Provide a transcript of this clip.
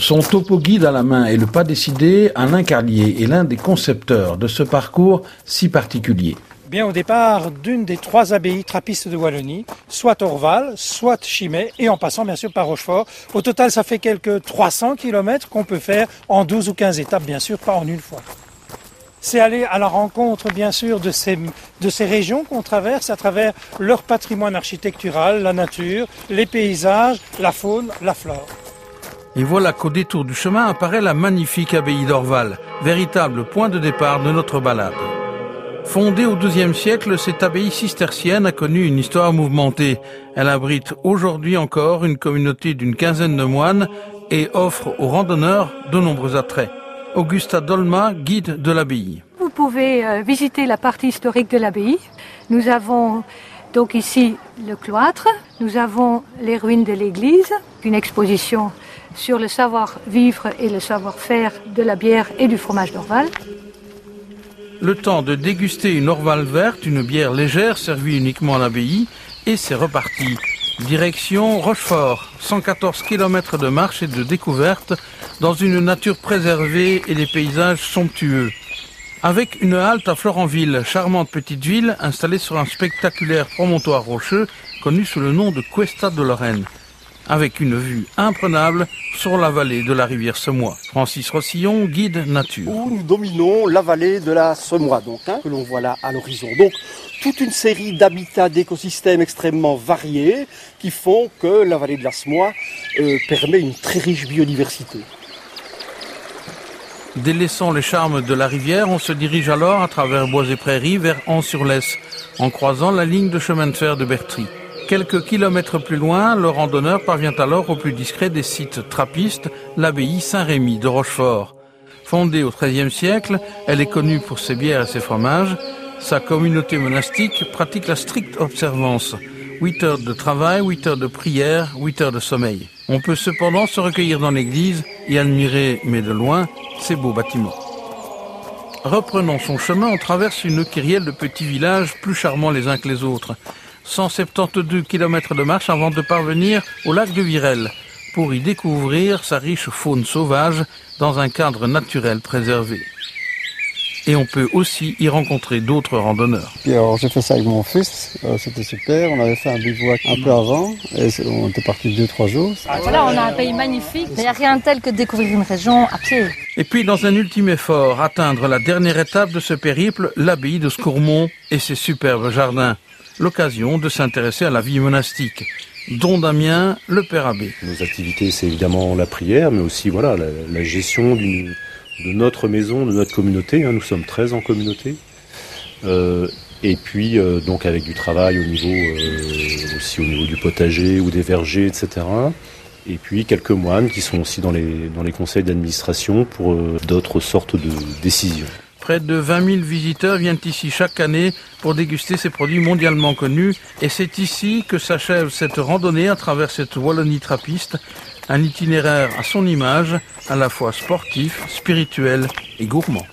Son topo guide à la main et le pas décidé, Alain Carlier est l'un des concepteurs de ce parcours si particulier. Bien au départ d'une des trois abbayes trappistes de Wallonie, soit Orval, soit Chimay, et en passant bien sûr par Rochefort. Au total, ça fait quelques 300 kilomètres qu'on peut faire en 12 ou 15 étapes, bien sûr, pas en une fois. C'est aller à la rencontre, bien sûr, de ces régions qu'on traverse à travers leur patrimoine architectural, la nature, les paysages, la faune, la flore. Et voilà qu'au détour du chemin apparaît la magnifique abbaye d'Orval, véritable point de départ de notre balade. Fondée au XIIe siècle, cette abbaye cistercienne a connu une histoire mouvementée. Elle abrite aujourd'hui encore une communauté d'une quinzaine de moines et offre aux randonneurs de nombreux attraits. Augusta Dolma, guide de l'abbaye. Vous pouvez euh, visiter la partie historique de l'abbaye. Nous avons donc ici le cloître, nous avons les ruines de l'église, une exposition sur le savoir-vivre et le savoir-faire de la bière et du fromage d'Orval. Le temps de déguster une Orval verte, une bière légère servie uniquement à l'abbaye, et c'est reparti. Direction Rochefort, 114 km de marche et de découverte dans une nature préservée et des paysages somptueux. Avec une halte à Florenville, charmante petite ville installée sur un spectaculaire promontoire rocheux connu sous le nom de Cuesta de Lorraine avec une vue imprenable sur la vallée de la rivière Semois. Francis Rossillon, guide nature. Où nous dominons la vallée de la Semois, donc, hein, que l'on voit là à l'horizon. Donc, toute une série d'habitats, d'écosystèmes extrêmement variés qui font que la vallée de la Semois euh, permet une très riche biodiversité. Délaissant les charmes de la rivière, on se dirige alors à travers bois et prairies vers Anse-sur-Lesse, en croisant la ligne de chemin de fer de Bertry. Quelques kilomètres plus loin, le randonneur parvient alors au plus discret des sites trappistes, l'abbaye Saint-Rémy de Rochefort. Fondée au XIIIe siècle, elle est connue pour ses bières et ses fromages. Sa communauté monastique pratique la stricte observance. 8 heures de travail, 8 heures de prière, 8 heures de sommeil. On peut cependant se recueillir dans l'église et admirer, mais de loin, ces beaux bâtiments. Reprenant son chemin, on traverse une kyrielle de petits villages plus charmants les uns que les autres. 172 km de marche avant de parvenir au lac de Virel pour y découvrir sa riche faune sauvage dans un cadre naturel préservé. Et on peut aussi y rencontrer d'autres randonneurs. alors j'ai fait ça avec mon fils, euh, c'était super. On avait fait un bivouac un peu avant et on était parti deux trois jours. Voilà, on a un pays magnifique, mais il n'y a rien de tel que de découvrir une région à pied. Et puis dans un ultime effort, atteindre la dernière étape de ce périple, l'abbaye de Scourmont et ses superbes jardins l'occasion de s'intéresser à la vie monastique. Don Damien, le Père Abbé. Nos activités, c'est évidemment la prière, mais aussi voilà la, gestion de notre maison, de notre communauté. Hein. Nous sommes 13 en communauté. Euh, et puis euh, donc avec du travail au niveau euh, aussi au niveau du potager ou des vergers, etc. Et puis quelques moines qui sont aussi dans les, dans les conseils d'administration pour d'autres sortes de décisions. Près de 20 000 visiteurs viennent ici chaque année pour déguster ces produits mondialement connus. Et c'est ici que s'achève cette randonnée à travers cette Wallonie trappiste. Un itinéraire à son image, à la fois sportif, spirituel et gourmand.